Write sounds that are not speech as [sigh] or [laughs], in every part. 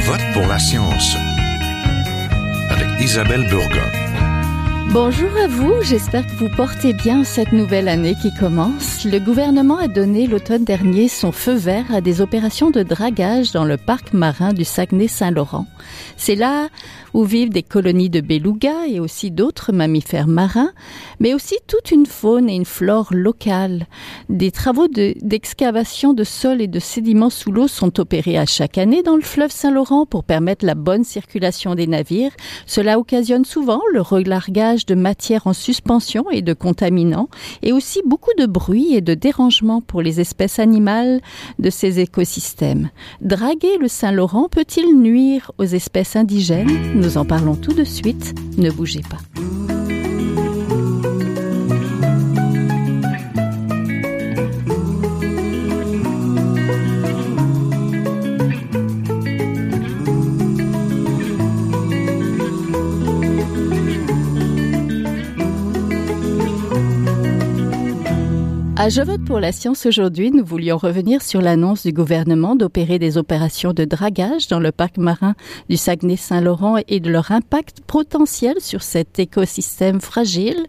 vote pour la science avec Isabelle Burgon. Bonjour à vous, j'espère que vous portez bien cette nouvelle année qui commence. Le gouvernement a donné l'automne dernier son feu vert à des opérations de dragage dans le parc marin du Saguenay-Saint-Laurent. C'est là où vivent des colonies de belugas et aussi d'autres mammifères marins, mais aussi toute une faune et une flore locale. Des travaux d'excavation de, sol et de sédiments sous l'eau sont opérés à chaque année dans le fleuve Saint-Laurent pour permettre la bonne circulation des navires. Cela occasionne souvent le relargage de matières en suspension et de contaminants, et aussi beaucoup de bruit et de dérangement pour les espèces animales de ces écosystèmes. Draguer le Saint-Laurent peut-il nuire aux espèces indigènes? Nous en parlons tout de suite. Ne bougez pas. À Je vote pour la science aujourd'hui, nous voulions revenir sur l'annonce du gouvernement d'opérer des opérations de dragage dans le parc marin du Saguenay-Saint-Laurent et de leur impact potentiel sur cet écosystème fragile.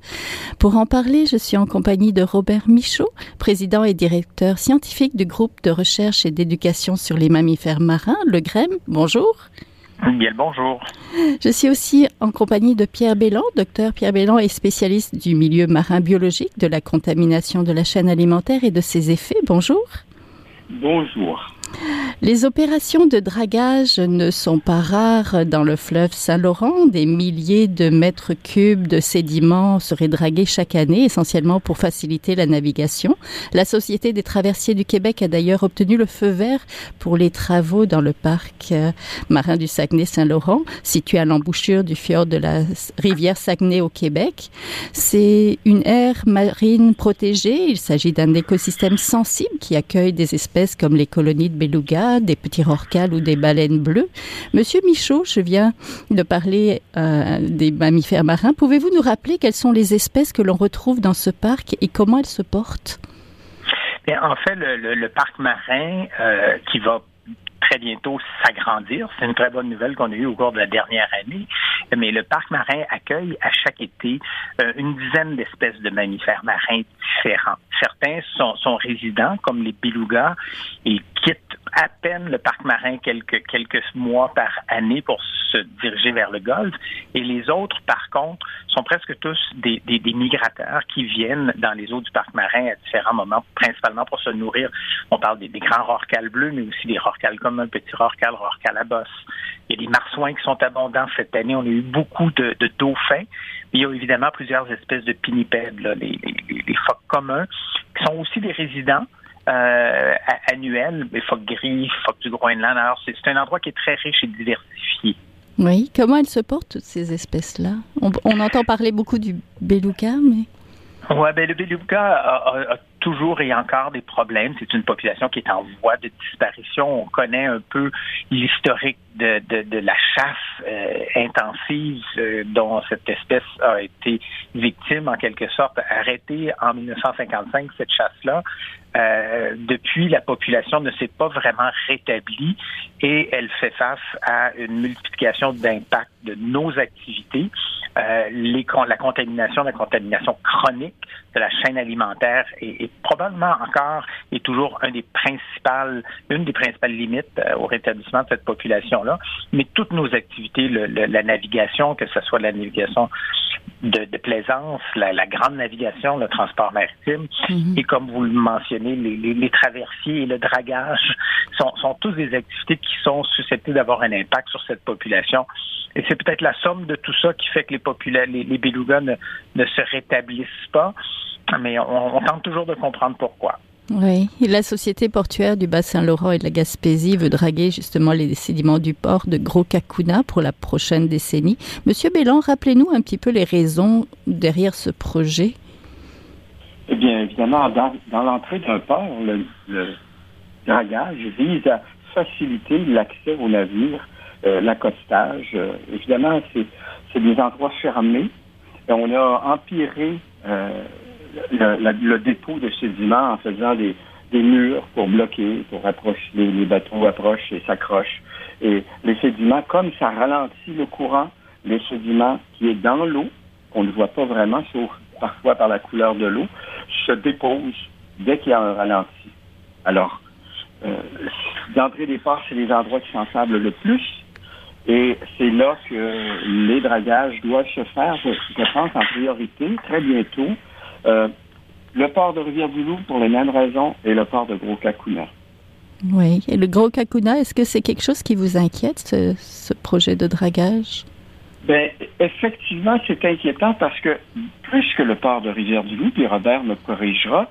Pour en parler, je suis en compagnie de Robert Michaud, président et directeur scientifique du groupe de recherche et d'éducation sur les mammifères marins, le GREM. Bonjour. Bien bonjour. Je suis aussi en compagnie de Pierre Bélan. Docteur Pierre Bélan est spécialiste du milieu marin biologique, de la contamination de la chaîne alimentaire et de ses effets. Bonjour. Bonjour. Les opérations de dragage ne sont pas rares dans le fleuve Saint-Laurent. Des milliers de mètres cubes de sédiments seraient dragués chaque année, essentiellement pour faciliter la navigation. La Société des traversiers du Québec a d'ailleurs obtenu le feu vert pour les travaux dans le parc euh, marin du Saguenay-Saint-Laurent, situé à l'embouchure du fjord de la rivière Saguenay au Québec. C'est une aire marine protégée. Il s'agit d'un écosystème sensible qui accueille des espèces comme les colonies de des petits rorquals ou des baleines bleues. Monsieur Michaud, je viens de parler euh, des mammifères marins. Pouvez-vous nous rappeler quelles sont les espèces que l'on retrouve dans ce parc et comment elles se portent? en fait, le, parc marin euh, qui va très bientôt s'agrandir. C'est une très bonne nouvelle qu'on a eue au cours de la dernière année. Mais le parc marin accueille à chaque été euh, une dizaine d'espèces de mammifères marins différents. Certains sont, sont résidents, comme les belugas. Ils quittent à peine le parc marin quelques, quelques mois par année pour se diriger vers le golfe. Et les autres, par contre, sont presque tous des, des, des, migrateurs qui viennent dans les eaux du parc marin à différents moments, principalement pour se nourrir. On parle des, des grands rorquals bleus, mais aussi des rorquals communs, petits rorquals, rorquals à bosse. Il y a des marsouins qui sont abondants cette année. On a eu beaucoup de, de dauphins. Il y a évidemment plusieurs espèces de pinnipèdes, là, les, les, les phoques communs, qui sont aussi des résidents euh, annuel, les phoques gris, phoques du Groenland. Alors, c'est un endroit qui est très riche et diversifié. Oui, comment elles se portent, toutes ces espèces-là? On, on, entend parler beaucoup du beluga, mais... Oui, ben, le beluga a, a, a, toujours et encore des problèmes. C'est une population qui est en voie de disparition. On connaît un peu l'historique de, de, de, la chasse euh, intensive euh, dont cette espèce a été victime, en quelque sorte, arrêtée en 1955, cette chasse-là. Euh, depuis, la population ne s'est pas vraiment rétablie et elle fait face à une multiplication d'impacts de nos activités. Euh, les, la contamination, la contamination chronique de la chaîne alimentaire est, est, probablement encore et toujours un des principales, une des principales limites euh, au rétablissement de cette population-là. Mais toutes nos activités, le, le, la navigation, que ce soit la navigation de, de plaisance, la, la, grande navigation, le transport maritime, mm-hmm. et comme vous le mentionnez, les, les, les, traversiers et le dragage sont, sont tous des activités qui sont susceptibles d'avoir un impact sur cette population. Et c'est peut-être la somme de tout ça qui fait que les, popula les, les belugas ne, ne se rétablissent pas, mais on, on tente toujours de comprendre pourquoi. Oui, et la société portuaire du Bas-Saint-Laurent et de la Gaspésie veut draguer justement les sédiments du port de Gros Cacuna pour la prochaine décennie. Monsieur Bélan, rappelez-nous un petit peu les raisons derrière ce projet. Eh bien, évidemment, dans, dans l'entrée d'un port, le, le, dragage vise à faciliter l'accès aux navires, euh, l'accostage. Euh, évidemment, c'est des endroits fermés. Et on a empiré euh, le, dépôt de sédiments en faisant des, des, murs pour bloquer, pour approcher, les, bateaux approchent et s'accrochent. Et les sédiments, comme ça ralentit le courant, les sédiments qui est dans l'eau, qu'on ne voit pas vraiment, sauf parfois par la couleur de l'eau, se déposent dès qu'il y a un ralenti. Alors, euh, d'entrée départ, c'est les endroits qui s'ensablent le plus. Et c'est là que les dragages doivent se faire, je, pense, en priorité, très bientôt. Euh, le port de Rivière-du-Loup, pour les mêmes raisons, et le port de Gros-Cacuna. Oui. Et le Gros-Cacuna, est-ce que c'est quelque chose qui vous inquiète, ce, projet de dragage? Ben, effectivement, c'est inquiétant parce que plus que le port de Rivière-du-Loup, puis Robert me corrigera,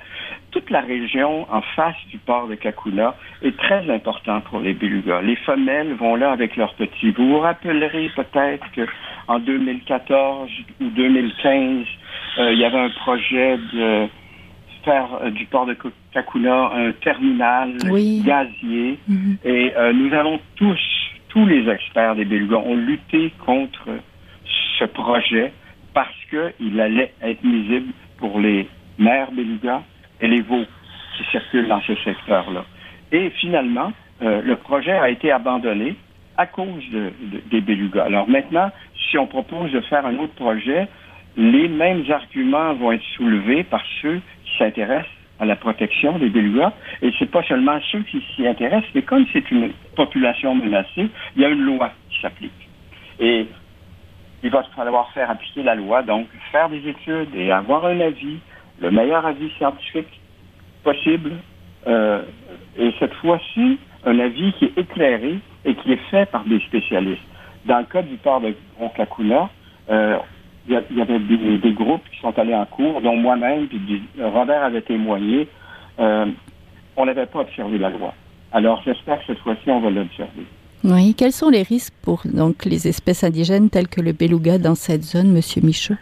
toute la région en face du port de Kakula est très importante pour les belugas. Les femelles vont là avec leurs petits. Vous vous rappellerez peut-être qu'en 2014 ou 2015, euh, il y avait un projet de faire euh, du port de Kakula un terminal gazier. Mhm. Et euh, nous avons tous, tous les experts des belugas ont lutté contre ce projet parce qu'il allait être nuisible pour les mères belugas et les veaux qui circulent dans ce secteur-là. Et finalement, euh, le projet a été abandonné à cause des belugas. Alors maintenant, si on propose de faire un autre projet, les mêmes arguments vont être soulevés par ceux qui s'intéressent à la protection des belugas. Et c'est pas seulement ceux qui s'y intéressent, mais comme c'est une population menacée, il y a une loi qui s'applique. Et il va falloir faire appliquer la loi, donc faire des études et avoir un avis le meilleur avis scientifique possible. Euh, et cette fois-ci, un avis qui est éclairé et qui est fait par des spécialistes. Dans le cas du port de Oncacuna, euh, il y, avait des, groupes qui sont allés en cours, dont moi-même, puis Robert avait témoigné. Euh, on n'avait pas observé la loi. Alors, j'espère que cette fois-ci, on va l'observer. Oui. Quels sont les risques pour donc les espèces indigènes telles que le beluga dans cette zone, Monsieur Michaud?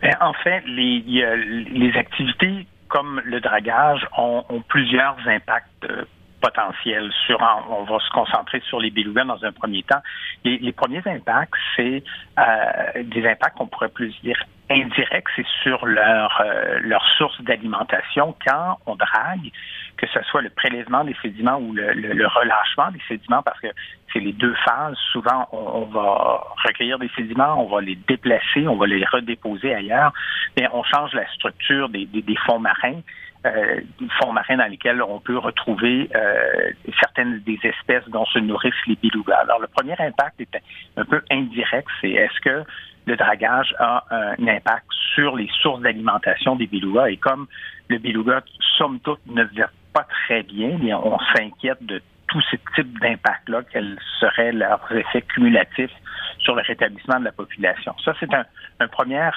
Ben, en fait, les, les activités comme le dragage ont, plusieurs impacts euh, potentiels. Sur, on va se concentrer sur les belugas dans un premier temps. Les, les premiers impacts, c'est euh, des impacts qu'on pourrait plus dire indirects, c'est sur leur, euh, leur source d'alimentation quand on drague que ce soit le prélèvement des sédiments ou le, le, relâchement des sédiments, parce que c'est les deux phases. Souvent, on, va recueillir des sédiments, on va les déplacer, on va les redéposer ailleurs, mais on change la structure des, des, des fonds marins. Euh, fonds marins dans lesquels on peut retrouver euh, certaines des espèces dont se nourrissent les belugas. Alors, le premier impact est un peu indirect, c'est est-ce que le dragage a un impact sur les sources d'alimentation des belugas et comme le beluga, somme toute, ne vit pas très bien, mais on s'inquiète de tous ces types d'impacts-là, quels seraient leurs effets cumulatifs sur le rétablissement de la population. Ça, c'est un, premier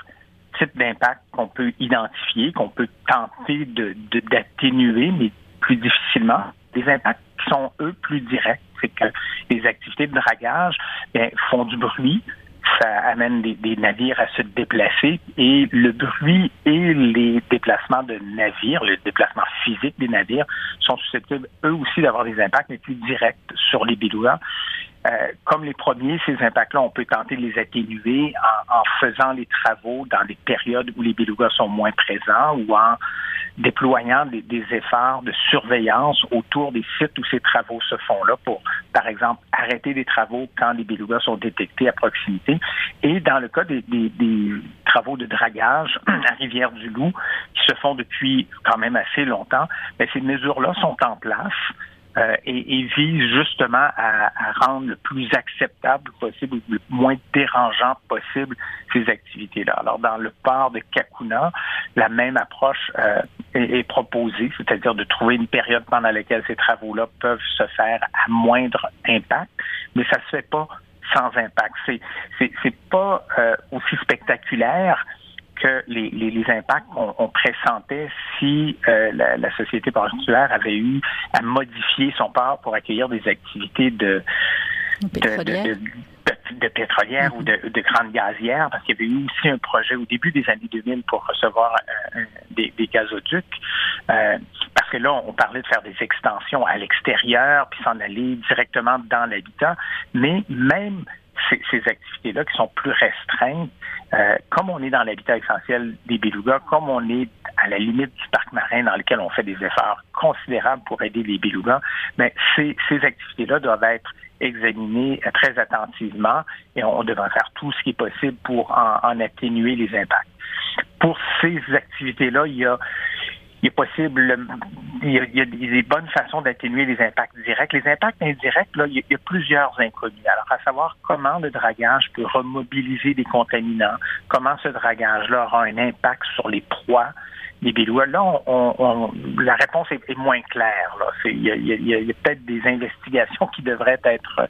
type d'impact qu'on peut identifier, qu'on peut tenter de, d'atténuer, mais plus difficilement. Des impacts qui sont, eux, plus directs. C'est que les activités de dragage bien, font du bruit, ça amène des, navires à se déplacer et le bruit et les déplacements de navires, le déplacement physique des navires sont susceptibles eux aussi d'avoir des impacts mais plus directs sur les belugas. Euh, comme les premiers, ces impacts-là, on peut tenter de les atténuer en, en, faisant les travaux dans des périodes où les belugas sont moins présents ou en déployant des, efforts de surveillance autour des sites où ces travaux se font là pour, par exemple, arrêter des travaux quand les belugas sont détectés à proximité. Et dans le cas des, travaux de dragage [clears throat] à Rivière-du-Loup qui se font depuis quand même assez longtemps, mais ces mesures-là sont en place. Euh, et, et, vise justement à, rendre le plus acceptable possible le moins dérangeant possible ces activités-là. Alors, dans le port de Kakuna, la même approche euh, est, proposée, c'est-à-dire de trouver une période pendant laquelle ces travaux-là peuvent se faire à moindre impact, mais ça se fait pas sans impact. C'est c'est pas euh, aussi spectaculaire que les, les, impacts qu'on pressentait si euh, la, société portuaire avait eu à modifier son port pour accueillir des activités de, de, pétrolières ou de, de grandes gazières, parce qu'il y avait eu aussi un projet au début des années 2000 pour recevoir euh, des, des, gazoducs. Euh, parce que là, on parlait de faire des extensions à l'extérieur, puis s'en aller directement dans l'habitat. Mais même ces, ces activités-là qui sont plus restreintes, euh, comme on est dans l'habitat essentiel des belugas, comme on est à la limite du parc marin dans lequel on fait des efforts considérables pour aider les belugas, mais ces, ces activités-là doivent être examiner très attentivement et on devrait faire tout ce qui est possible pour en, atténuer les impacts. Pour ces activités-là, il y a il est possible, il y a, des bonnes façons d'atténuer les impacts directs. Les impacts indirects, là, il y, a, plusieurs inconnus. Alors, à savoir comment le dragage peut remobiliser des contaminants, comment ce dragage-là aura un impact sur les proies, les Là, on, la réponse est, moins claire. Il y a, peut-être des investigations qui devraient être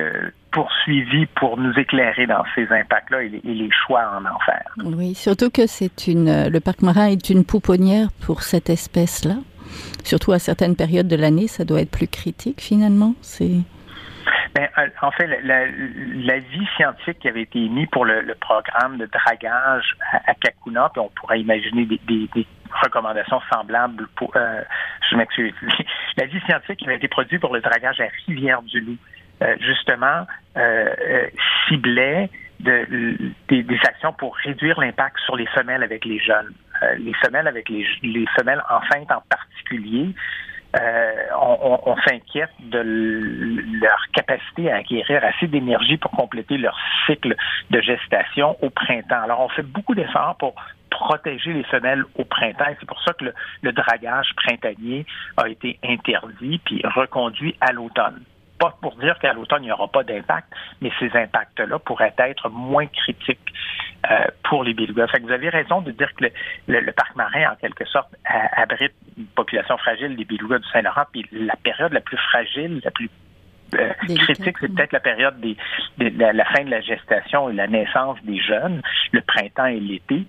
euh, poursuivies pour nous éclairer dans ces impacts-là et, les choix en faire. Oui, surtout que c'est une, le parc marin est une pouponnière pour cette espèce-là. Surtout à certaines périodes de l'année, ça doit être plus critique finalement. C'est ben, euh, en fait, la, vie scientifique qui avait été émise pour le, programme de dragage à, à Kakuna, puis on pourrait imaginer des, recommandations semblables pour, euh, je m'excuse, [laughs] la vie scientifique qui avait été produite pour le dragage à Rivière-du-Loup, euh, justement, ciblait de, des, actions pour réduire l'impact sur les femelles avec les jeunes. les femelles avec les, les femelles enceintes en particulier, euh, on, s'inquiète de leur capacité à acquérir assez d'énergie pour compléter leur cycle de gestation au printemps. Alors, on fait beaucoup d'efforts pour protéger les femelles au printemps. C'est pour ça que le, dragage printanier a été interdit puis reconduit à l'automne pas pour dire qu'à l'automne, il n'y aura pas d'impact, mais ces impacts-là pourraient être moins critiques euh, pour les belugas. Fait que vous avez raison de dire que le, parc marin, en quelque sorte, abrite une population fragile des belugas du Saint-Laurent, puis la période la plus fragile, la plus euh, critique, c'est peut-être la période des, de, la, fin de la gestation et la naissance des jeunes, le printemps et l'été.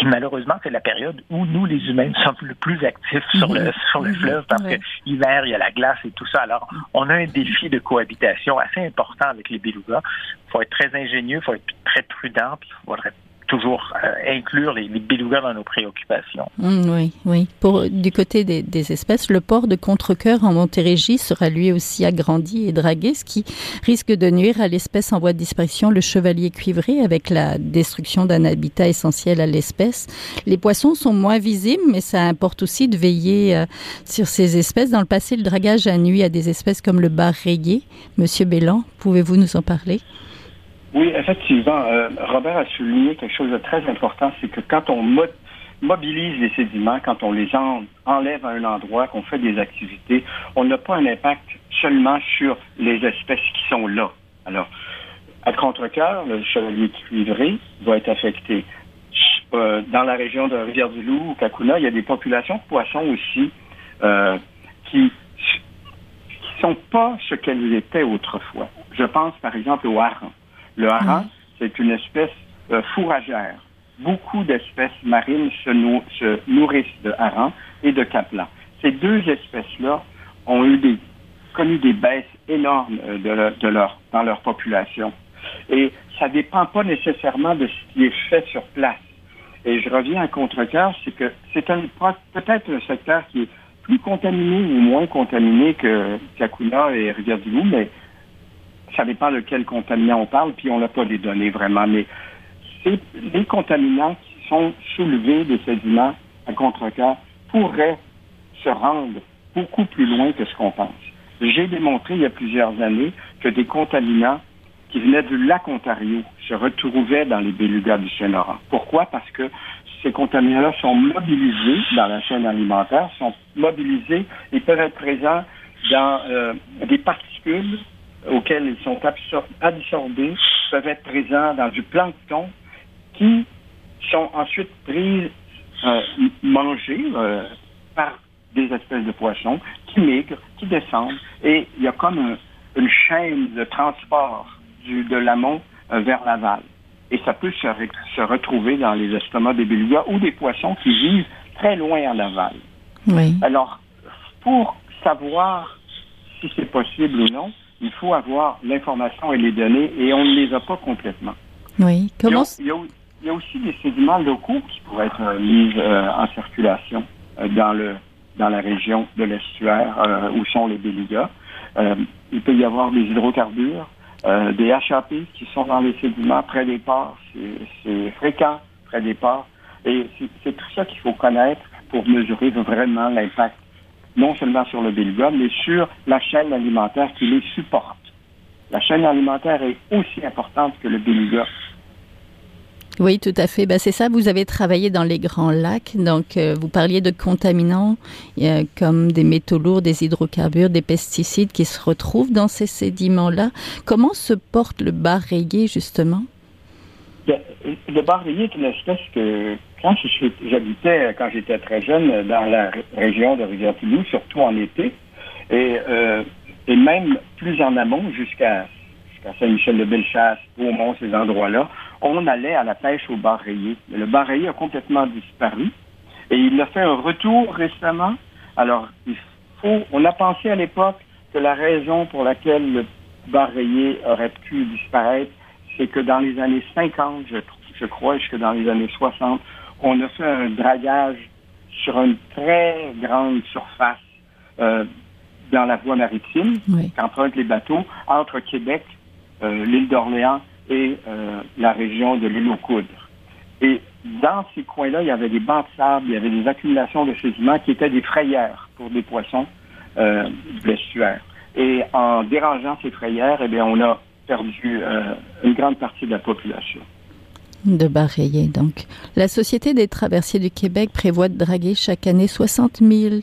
Et malheureusement, c'est la période où nous, les humains, sommes le plus actifs sur le, sur le fleuve parce que l'hiver, il y a la glace et tout ça. Alors, on a un défi de cohabitation assez important avec les belugas. Il faut être très ingénieux, il faut être très prudent, puis il faudrait toujours euh, inclure les, les, dans nos préoccupations. Mmh, oui, oui. Pour du côté des, des espèces, le port de Contrecoeur en Montérégie sera lui aussi agrandi et dragué, ce qui risque de nuire à l'espèce en voie de disparition, le chevalier cuivré, avec la destruction d'un habitat essentiel à l'espèce. Les poissons sont moins visibles, mais ça importe aussi de veiller euh, sur ces espèces. Dans le passé, le dragage a nuit à des espèces comme le bar rayé. Monsieur Bélan, pouvez-vous nous en parler? Oui, effectivement. Euh, Robert a souligné quelque chose de très important, c'est que quand on mobilise les sédiments, quand on les enlève à un endroit, qu'on fait des activités, on n'a pas un impact seulement sur les espèces qui sont là. Alors, à contre-cœur, le chevalier cuivré va être affecté. Euh, dans la région de Rivière-du-Loup ou Kakuna, il y a des populations de poissons aussi euh, qui ne sont pas ce qu'elles étaient autrefois. Je pense par exemple au hareng. Le hareng, c'est une espèce euh, fourragère. Beaucoup d'espèces marines se, nourrissent de harengs et de capelans. Ces deux espèces-là ont eu des, connu des baisses énormes euh, de, leur, dans leur population. Et ça ne dépend pas nécessairement de ce qui est fait sur place. Et je reviens à contre-cœur, c'est que c'est peut-être un secteur qui est plus contaminé ou moins contaminé que Kakuna et Rivière-du-Loup, mais ça dépend de quel contaminant on parle, puis on n'a pas les données vraiment. Mais c'est les contaminants qui sont soulevés des sédiments à contre-cœur pourraient se rendre beaucoup plus loin que ce qu'on pense. J'ai démontré il y a plusieurs années que des contaminants qui venaient du lac Ontario se retrouvaient dans les bélugas du Saint-Laurent. Pourquoi? Parce que ces contaminants-là sont mobilisés dans la chaîne alimentaire, sont mobilisés et peuvent être présents dans euh, des particules auxquels ils sont absorbés peuvent être présents dans du plancton qui sont ensuite pris, euh, mangés euh, par des espèces de poissons qui migrent, qui descendent, et il y a comme une chaîne de transport du, de l'amont euh, vers l'aval. Et ça peut se, se, retrouver dans les estomacs des belugas ou des poissons qui vivent très loin en aval. Oui. Alors, pour savoir si c'est possible ou non, il faut avoir l'information et les données et on ne les a pas complètement. Oui. Comment il y, a, aussi des sédiments locaux qui pourraient être euh, mis euh, en circulation euh, dans le dans la région de l'estuaire où sont les bélugas. il peut y avoir des hydrocarbures, des HAP qui sont dans les sédiments près des ports. C'est fréquent près des ports. Et c'est tout ça qu'il faut connaître pour mesurer vraiment l'impact non seulement sur le béluga, mais sur la chaîne alimentaire qui les supporte. La chaîne alimentaire est aussi importante que le beluga. Oui, tout à fait. Ben, c'est ça, vous avez travaillé dans les grands lacs. Donc, euh, vous parliez de contaminants comme des métaux lourds, des hydrocarbures, des pesticides qui se retrouvent dans ces sédiments-là. Comment se porte le bar rayé, justement? Le bar est une espèce que, quand j'habitais, quand j'étais très jeune, dans la région de Rivière-Toulouse, surtout en été, et, euh, même plus en amont, jusqu'à Saint-Michel-de-Bellechasse, Beaumont, ces endroits-là, on allait à la pêche au bar rayé. Le bar rayé a complètement disparu et il a fait un retour récemment. Alors, il faut, on a pensé à l'époque que la raison pour laquelle le bar rayé aurait pu disparaître, c'est que dans les années 50, je, je crois, jusque dans les années 60, on a fait un dragage sur une très grande surface euh, dans la voie maritime, oui. qu'empruntent les bateaux, entre Québec, euh, l'île d'Orléans et euh, la région de l'île aux Coudres. Et dans ces coins-là, il y avait des bancs de sable, il y avait des accumulations de sédiments qui étaient des frayères pour des poissons euh, blessuaires. Et en dérangeant ces frayères, eh bien, on a perdu euh, une grande partie de la population. De donc. La Société des traversiers du Québec prévoit de draguer chaque année 60 000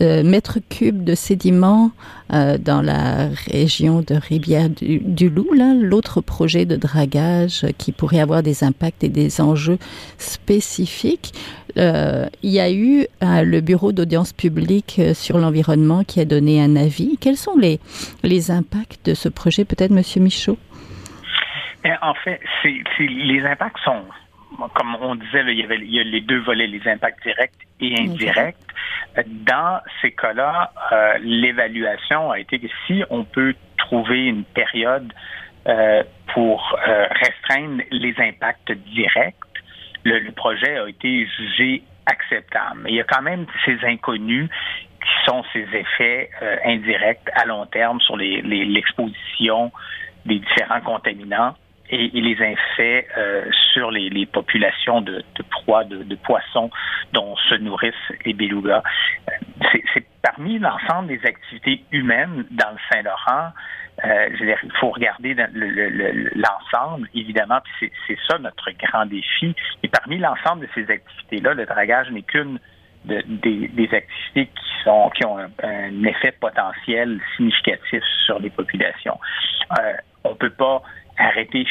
euh, mètres cubes de sédiments euh, dans la région de Rivière-du-Loup, l'autre projet de dragage qui pourrait avoir des impacts et des enjeux spécifiques. Euh, il y a eu euh, le bureau d'audience publique euh, sur l'environnement qui a donné un avis. Quels sont les, les impacts de ce projet, peut-être, Monsieur Michaud? En fait, c'est, les impacts sont, comme on disait, il, y avait, il y a les deux volets, les impacts directs et indirects. Dans ces cas-là, euh, l'évaluation a été que si on peut trouver une période euh, pour euh, restreindre les impacts directs, le, le, projet a été jugé acceptable. Il y a quand même ces inconnus qui sont ces effets indirects à long terme sur l'exposition les, des différents contaminants et, et les effets euh, sur les, les, populations de, de proies, de, de, poissons dont se nourrissent les belugas. Euh, c'est parmi l'ensemble des activités humaines dans le Saint-Laurent. Euh, il faut regarder l'ensemble, évidemment, puis c'est ça notre grand défi. Et parmi l'ensemble de ces activités-là, le dragage n'est qu'une de, des, des, activités qui sont qui ont un, un, effet potentiel significatif sur les populations. Euh, on peut pas arrêter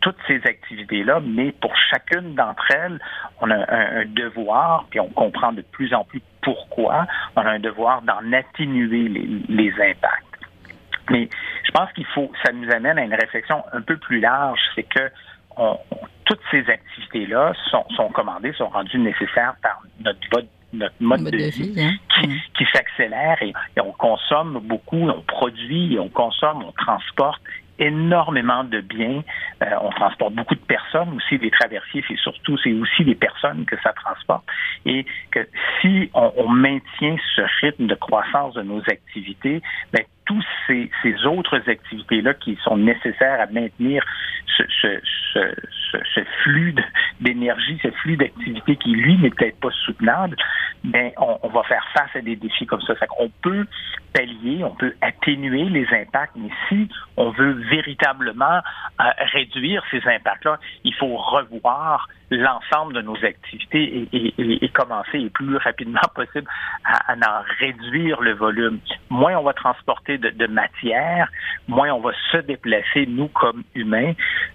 toutes ces activités-là, mais pour chacune d'entre elles, on a un, un, devoir, puis on comprend de plus en plus pourquoi, on a un devoir d'en atténuer les, les impacts. Mais je pense qu'il faut, ça nous amène à une réflexion un peu plus large, c'est que on, toutes ces activités-là sont, sont commandées, sont rendues nécessaires par notre vote notre mode, mode de, de, vie, hein? qui, qui s'accélère et, et, on consomme beaucoup, on produit, on consomme, on transporte énormément de biens. Euh, on transporte beaucoup de personnes aussi, des traversiers, c'est surtout, c'est aussi des personnes que ça transporte. Et que si on, maintient ce rythme de croissance de nos activités, ben, tous ces, autres activités-là qui sont nécessaires à maintenir ce, ce, ce, ce flux d'énergie, ce flux d'activité qui, lui, n'est peut-être pas soutenable, ben, on, on, va faire face à des défis comme ça. On peut pallier, on peut atténuer les impacts, mais si on veut véritablement euh, réduire ces impacts-là, il faut revoir l'ensemble de nos activités et, et, et, commencer le plus rapidement possible à, à, en réduire le volume. Moins on va transporter de, de, matière, moins on va se déplacer, nous, comme humains,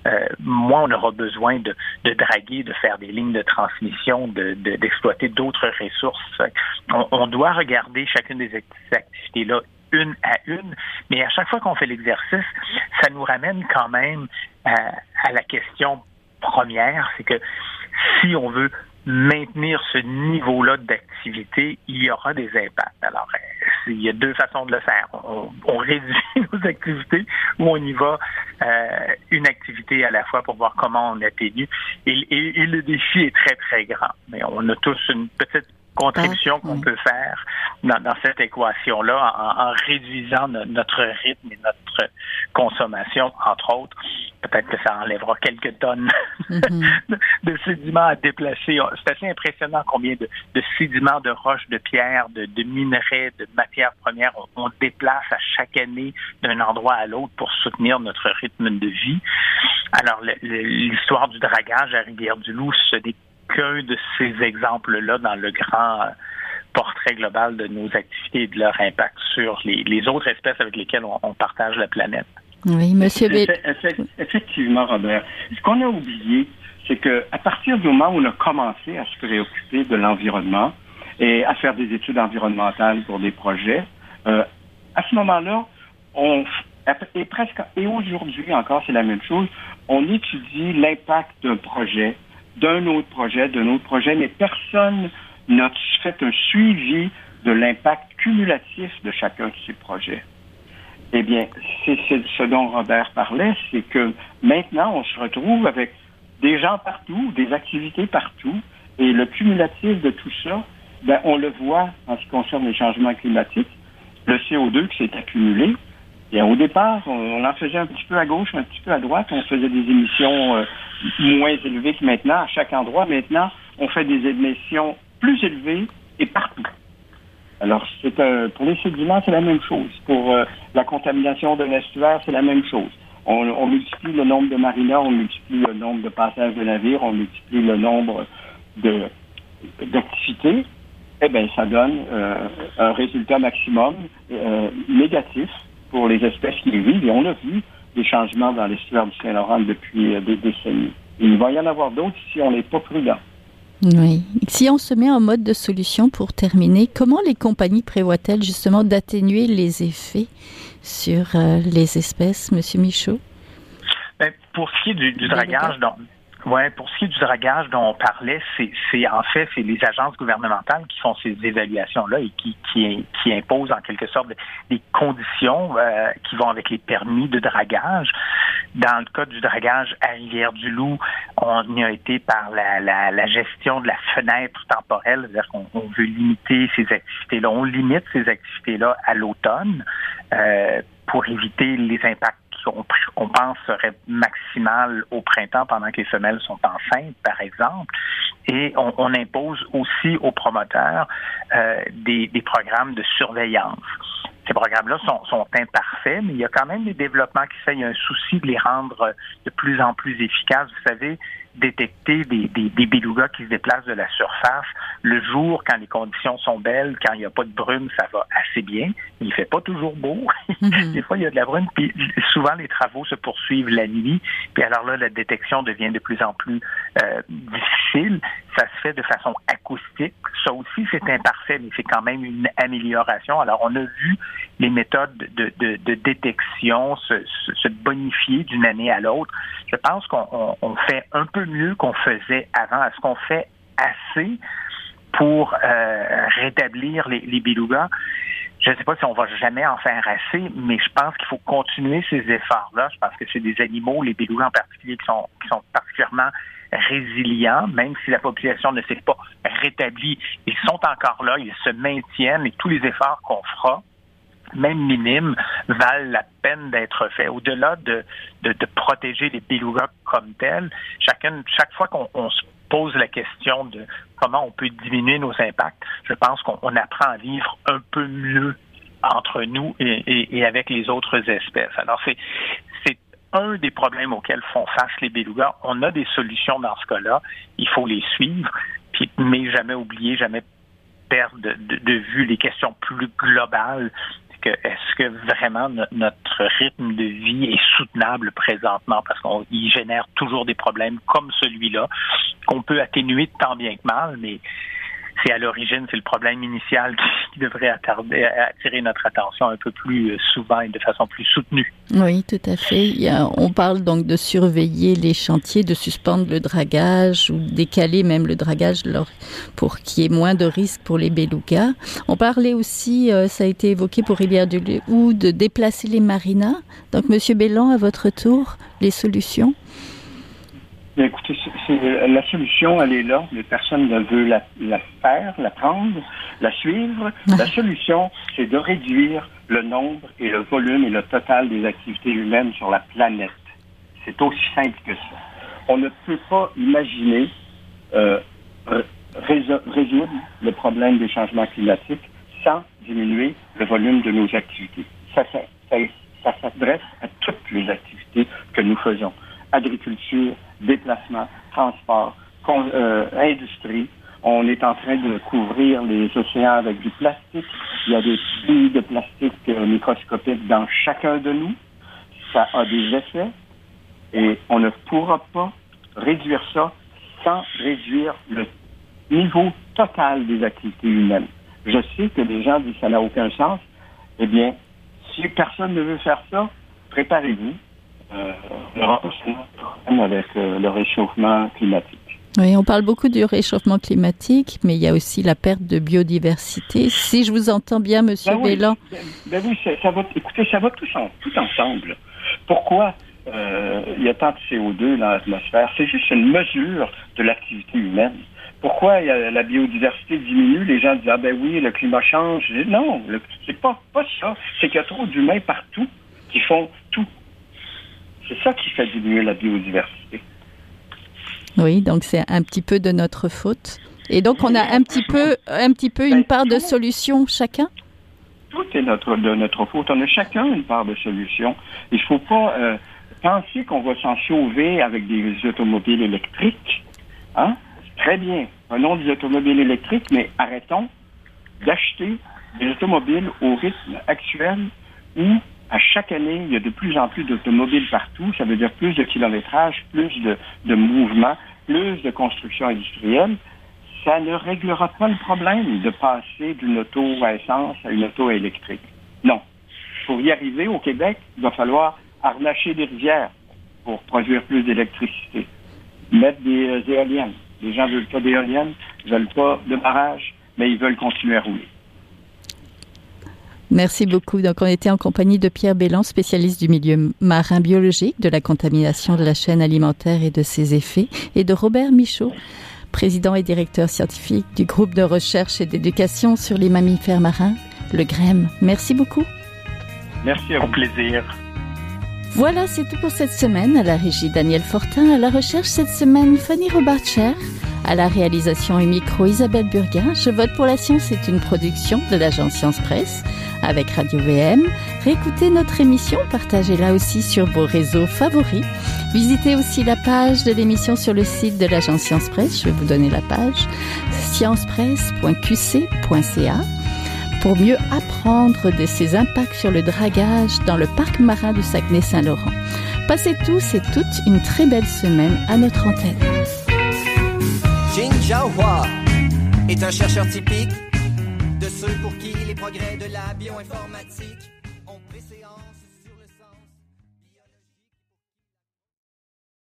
euh, moins on aura besoin de, de, draguer, de faire des lignes de transmission, d'exploiter de, d'autres ressources. On, on, doit regarder chacune des activités-là une à une, mais à chaque fois qu'on fait l'exercice, ça nous ramène quand même à, à la question première, c'est que si on veut maintenir ce niveau-là d'activité, il y aura des impacts. Alors, il y a deux façons de le faire. On, réduit [laughs] nos activités ou on y va euh, une activité à la fois pour voir comment on atténue. Et, et, le défi est très, très grand. Mais on a tous une petite contribution qu'on peut faire dans, dans cette équation-là en, en, réduisant no, notre rythme et notre consommation, entre autres. peut-être que ça enlèvera quelques tonnes [laughs] mm-hmm. de, sédiments à déplacer. C'est assez impressionnant combien de, sédiments, de roches, de pierres, de, minerais, de matières premières on, déplace à chaque année d'un endroit à l'autre pour soutenir notre rythme de vie. Alors, l'histoire du dragage à Rivière-du-Loup, ce n'est qu'un de ces exemples-là dans le grand portrait global de nos activités et de leur impact sur les, autres espèces avec lesquelles on partage la planète. Oui, Monsieur. Effectivement, Robert. Ce qu'on a oublié, c'est que à partir du moment où on a commencé à se préoccuper de l'environnement et à faire des études environnementales pour des projets, euh, à ce moment-là, on et presque et aujourd'hui encore c'est la même chose. On étudie l'impact d'un projet, d'un autre projet, d'un autre projet, mais personne n'a fait un suivi de l'impact cumulatif de chacun de ces projets. Eh bien, c'est ce dont Robert parlait, c'est que maintenant, on se retrouve avec des gens partout, des activités partout, et le cumulatif de tout ça, ben, on le voit en ce qui concerne les changements climatiques, le CO2 qui s'est accumulé. Et au départ, on, en faisait un petit peu à gauche, un petit peu à droite, on faisait des émissions euh, moins élevées que maintenant à chaque endroit. Maintenant, on fait des émissions plus élevées et partout. Alors, c'est pour les sédiments, c'est la même chose. Pour euh, la contamination de l'estuaire, c'est la même chose. On, multiplie le nombre de marinas, on multiplie le nombre de passages de navires, on multiplie le nombre de d'activités. Eh bien, ça donne euh, un résultat maximum euh, négatif pour les espèces qui y vivent. Et on a vu des changements dans l'estuaire du Saint-Laurent depuis des décennies. il va y en avoir d'autres si on n'est pas prudent. Oui. Si on se met en mode de solution pour terminer, comment les compagnies prévoient-elles justement d'atténuer les effets sur euh, les espèces, Monsieur Michaud? Ben, pour ce qui est du, du dragage, donc, Ouais, pour ce qui est du dragage dont on parlait, c'est en fait c'est les agences gouvernementales qui font ces évaluations-là et qui, qui, qui, imposent en quelque sorte des conditions euh, qui vont avec les permis de dragage. Dans le cas du dragage à Rivière-du-Loup, on y a été par la, la, la gestion de la fenêtre temporelle, c'est-à-dire qu'on veut limiter ces activités-là. On limite ces activités-là à l'automne euh, pour éviter les impacts qu'on pense serait maximal au printemps pendant que les femelles sont enceintes, par exemple. Et on, impose aussi aux promoteurs euh, des, programmes de surveillance. Ces programmes-là sont, imparfaits, mais il y a quand même des développements qui fait. Il y a un souci de les rendre de plus en plus efficaces. Vous savez, détecter des, des, des belugas qui se déplacent de la surface. Le jour, quand les conditions sont belles, quand il n'y a pas de brume, ça va assez bien. Il fait pas toujours beau. [laughs] Mhm. des fois, il y a de la brume. Puis souvent, les travaux se poursuivent la nuit. Puis alors là, la détection devient de plus en plus euh, difficile. Ça se fait de façon acoustique. Ça aussi, c'est imparfait, mais c'est quand même une amélioration. Alors, on a vu les méthodes de, de, de détection se, se, bonifier d'une année à l'autre. Je pense qu'on on fait un peu mieux qu'on faisait avant? Est-ce qu'on fait assez pour euh, rétablir les, les? Je ne sais pas si on va jamais en faire assez, mais je pense qu'il faut continuer ces efforts-là. Je pense que c'est des animaux, les belugas en particulier, qui sont particulièrement résilients, même si la population ne s'est pas rétablie. Ils sont encore là, ils se maintiennent et tous les efforts qu'on fera même minimes, valent la peine d'être faits. Au-delà de, de, de, protéger les belugas comme tels, chacun, chaque fois qu'on se pose la question de comment on peut diminuer nos impacts, je pense qu'on apprend à vivre un peu mieux entre nous et, et, avec les autres espèces. Alors, c'est un des problèmes auxquels font face les belugas. On a des solutions dans ce cas-là. Il faut les suivre, puis, mais jamais oublier, jamais perdre de, de, vue les questions plus globales est-ce que vraiment notre rythme de vie est soutenable présentement? Parce qu'il génère toujours des problèmes comme celui-là qu'on peut atténuer tant bien que mal, mais c'est à l'origine, c'est le problème initial qui, devrait attirer notre attention un peu plus euh, souvent et de façon plus soutenue. Oui, tout à fait. on parle donc de surveiller les chantiers, de suspendre le dragage ou décaler même le dragage pour qu'il y ait moins de risques pour les belugas. On parlait aussi, euh, ça a été évoqué pour Rivière-du-Loup, de déplacer les marinas. Donc, Monsieur Bellon, à votre tour, les solutions écoutez, la solution, elle est là, mais personne ne veut la, faire, la prendre, la suivre. La solution, c'est de réduire le nombre et le volume et le total des activités humaines sur la planète. C'est aussi simple que ça. On ne peut pas imaginer euh, résoudre le problème des changements climatiques sans diminuer le volume de nos activités. Ça, ça, ça s'adresse à toutes les activités que nous faisons. Agriculture, déplacement, transport, euh, industrie. On est en train de couvrir les océans avec du plastique. Il y a des puits de plastique euh, microscopiques dans chacun de nous. Ça a des effets et on ne pourra pas réduire ça sans réduire le niveau total des activités humaines. Je sais que les gens disent que ça n'a aucun sens. Eh bien, si personne ne veut faire ça, préparez-vous. Euh, avec euh, le réchauffement climatique. Oui, on parle beaucoup du réchauffement climatique, mais il y a aussi la perte de biodiversité. Si je vous entends bien, Monsieur ben Bélan. Ben, oui, ça va, écoutez, ça va tout, tout ensemble. Pourquoi euh, il y a tant de CO2 dans l'atmosphère? C'est juste une mesure de l'activité humaine. Pourquoi la biodiversité diminue? Les gens disent, ah ben oui, le climat change. non, c'est pas, pas ça. C'est qu'il y a trop d'humains partout qui font. C'est ça qui fait diminuer la biodiversité. Oui, donc c'est un petit peu de notre faute. Et donc on a un petit peu, un petit peu une part de solution chacun? Tout est notre, de notre faute. On a chacun une part de solution. Il ne faut pas euh, penser qu'on va s'en sauver avec des automobiles électriques. Hein? Très bien. Prenons des automobiles électriques, mais arrêtons d'acheter des automobiles au rythme actuel où à chaque année, il y a de plus en plus d'automobiles partout. Ça veut dire plus de kilométrage, plus de, de mouvements, plus de construction industrielle. Ça ne réglera pas le problème de passer d'une auto à essence à une auto électrique. Non. Pour y arriver au Québec, il va falloir arnacher des rivières pour produire plus d'électricité, mettre des euh, éoliennes, les gens veulent pas d'éoliennes, veulent pas de barrage, mais ils veulent continuer à rouler. Merci beaucoup. Donc, on était en compagnie de Pierre Bélan, spécialiste du milieu marin biologique, de la contamination de la chaîne alimentaire et de ses effets, et de Robert Michaud, président et directeur scientifique du groupe de recherche et d'éducation sur les mammifères marins, le GREM. Merci beaucoup. Merci à vous. plaisir. Voilà, c'est tout pour cette semaine. À la régie Daniel Fortin, à la recherche cette semaine Fanny Robarcher, à la réalisation et micro Isabelle Burguin. Je vote pour la science c'est une production de l'agence Science Presse avec Radio VM. Réécoutez notre émission, partagez-la aussi sur vos réseaux favoris. Visitez aussi la page de l'émission sur le site de l'agence Science Presse. Je vais vous donner la page sciencepresse.qc.ca pour mieux apprendre de ses impacts sur le dragage dans le parc marin du Saguenay-Saint-Laurent. Passez tous et toutes une très belle semaine à notre antenne. Jin Jiahua est un chercheur typique ceux pour qui les progrès de la bioinformatique.